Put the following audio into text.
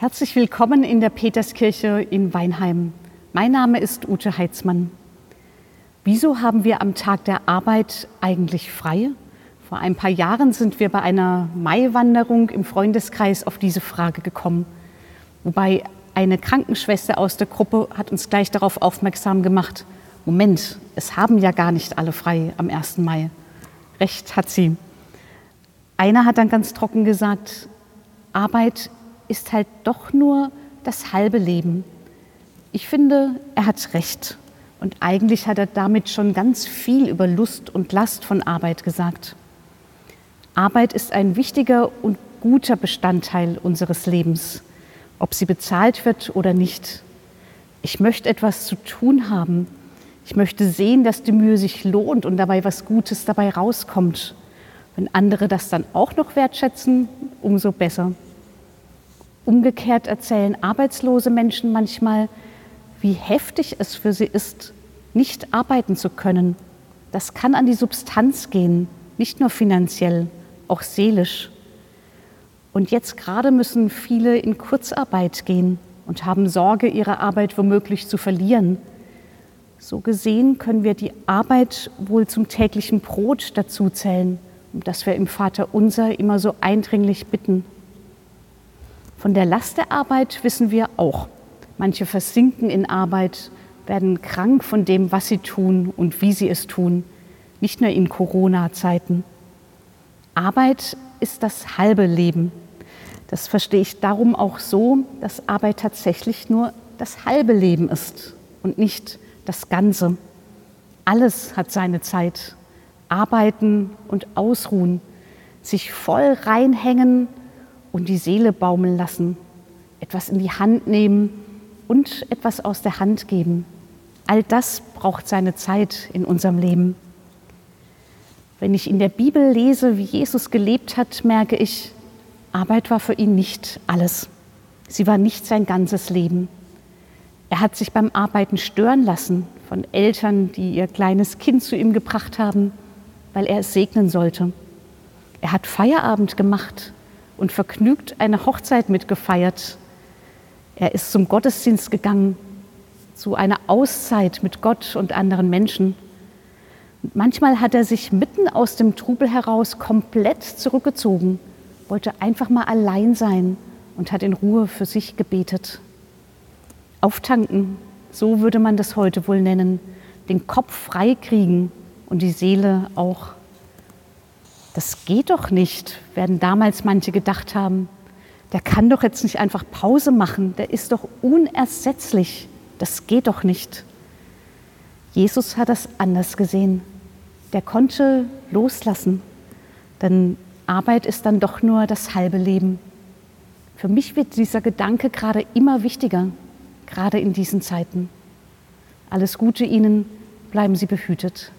Herzlich willkommen in der Peterskirche in Weinheim. Mein Name ist Ute Heitzmann. Wieso haben wir am Tag der Arbeit eigentlich frei? Vor ein paar Jahren sind wir bei einer Maiwanderung im Freundeskreis auf diese Frage gekommen. Wobei eine Krankenschwester aus der Gruppe hat uns gleich darauf aufmerksam gemacht, Moment, es haben ja gar nicht alle frei am 1. Mai. Recht hat sie. Einer hat dann ganz trocken gesagt, Arbeit ist halt doch nur das halbe Leben. Ich finde, er hat recht. Und eigentlich hat er damit schon ganz viel über Lust und Last von Arbeit gesagt. Arbeit ist ein wichtiger und guter Bestandteil unseres Lebens, ob sie bezahlt wird oder nicht. Ich möchte etwas zu tun haben. Ich möchte sehen, dass die Mühe sich lohnt und dabei was Gutes dabei rauskommt. Wenn andere das dann auch noch wertschätzen, umso besser. Umgekehrt erzählen arbeitslose Menschen manchmal, wie heftig es für sie ist, nicht arbeiten zu können. Das kann an die Substanz gehen, nicht nur finanziell, auch seelisch. Und jetzt gerade müssen viele in Kurzarbeit gehen und haben Sorge, ihre Arbeit womöglich zu verlieren. So gesehen können wir die Arbeit wohl zum täglichen Brot dazuzählen, um das wir im Vater unser immer so eindringlich bitten. Von der Last der Arbeit wissen wir auch. Manche versinken in Arbeit, werden krank von dem, was sie tun und wie sie es tun, nicht nur in Corona-Zeiten. Arbeit ist das halbe Leben. Das verstehe ich darum auch so, dass Arbeit tatsächlich nur das halbe Leben ist und nicht das Ganze. Alles hat seine Zeit. Arbeiten und ausruhen, sich voll reinhängen und die Seele baumeln lassen, etwas in die Hand nehmen und etwas aus der Hand geben. All das braucht seine Zeit in unserem Leben. Wenn ich in der Bibel lese, wie Jesus gelebt hat, merke ich, Arbeit war für ihn nicht alles. Sie war nicht sein ganzes Leben. Er hat sich beim Arbeiten stören lassen von Eltern, die ihr kleines Kind zu ihm gebracht haben, weil er es segnen sollte. Er hat Feierabend gemacht, und vergnügt eine Hochzeit mitgefeiert. Er ist zum Gottesdienst gegangen, zu einer Auszeit mit Gott und anderen Menschen. Und manchmal hat er sich mitten aus dem Trubel heraus komplett zurückgezogen, wollte einfach mal allein sein und hat in Ruhe für sich gebetet. Auftanken, so würde man das heute wohl nennen, den Kopf freikriegen und die Seele auch das geht doch nicht, werden damals manche gedacht haben. Der kann doch jetzt nicht einfach Pause machen, der ist doch unersetzlich, das geht doch nicht. Jesus hat das anders gesehen. Der konnte loslassen, denn Arbeit ist dann doch nur das halbe Leben. Für mich wird dieser Gedanke gerade immer wichtiger, gerade in diesen Zeiten. Alles Gute Ihnen, bleiben Sie behütet.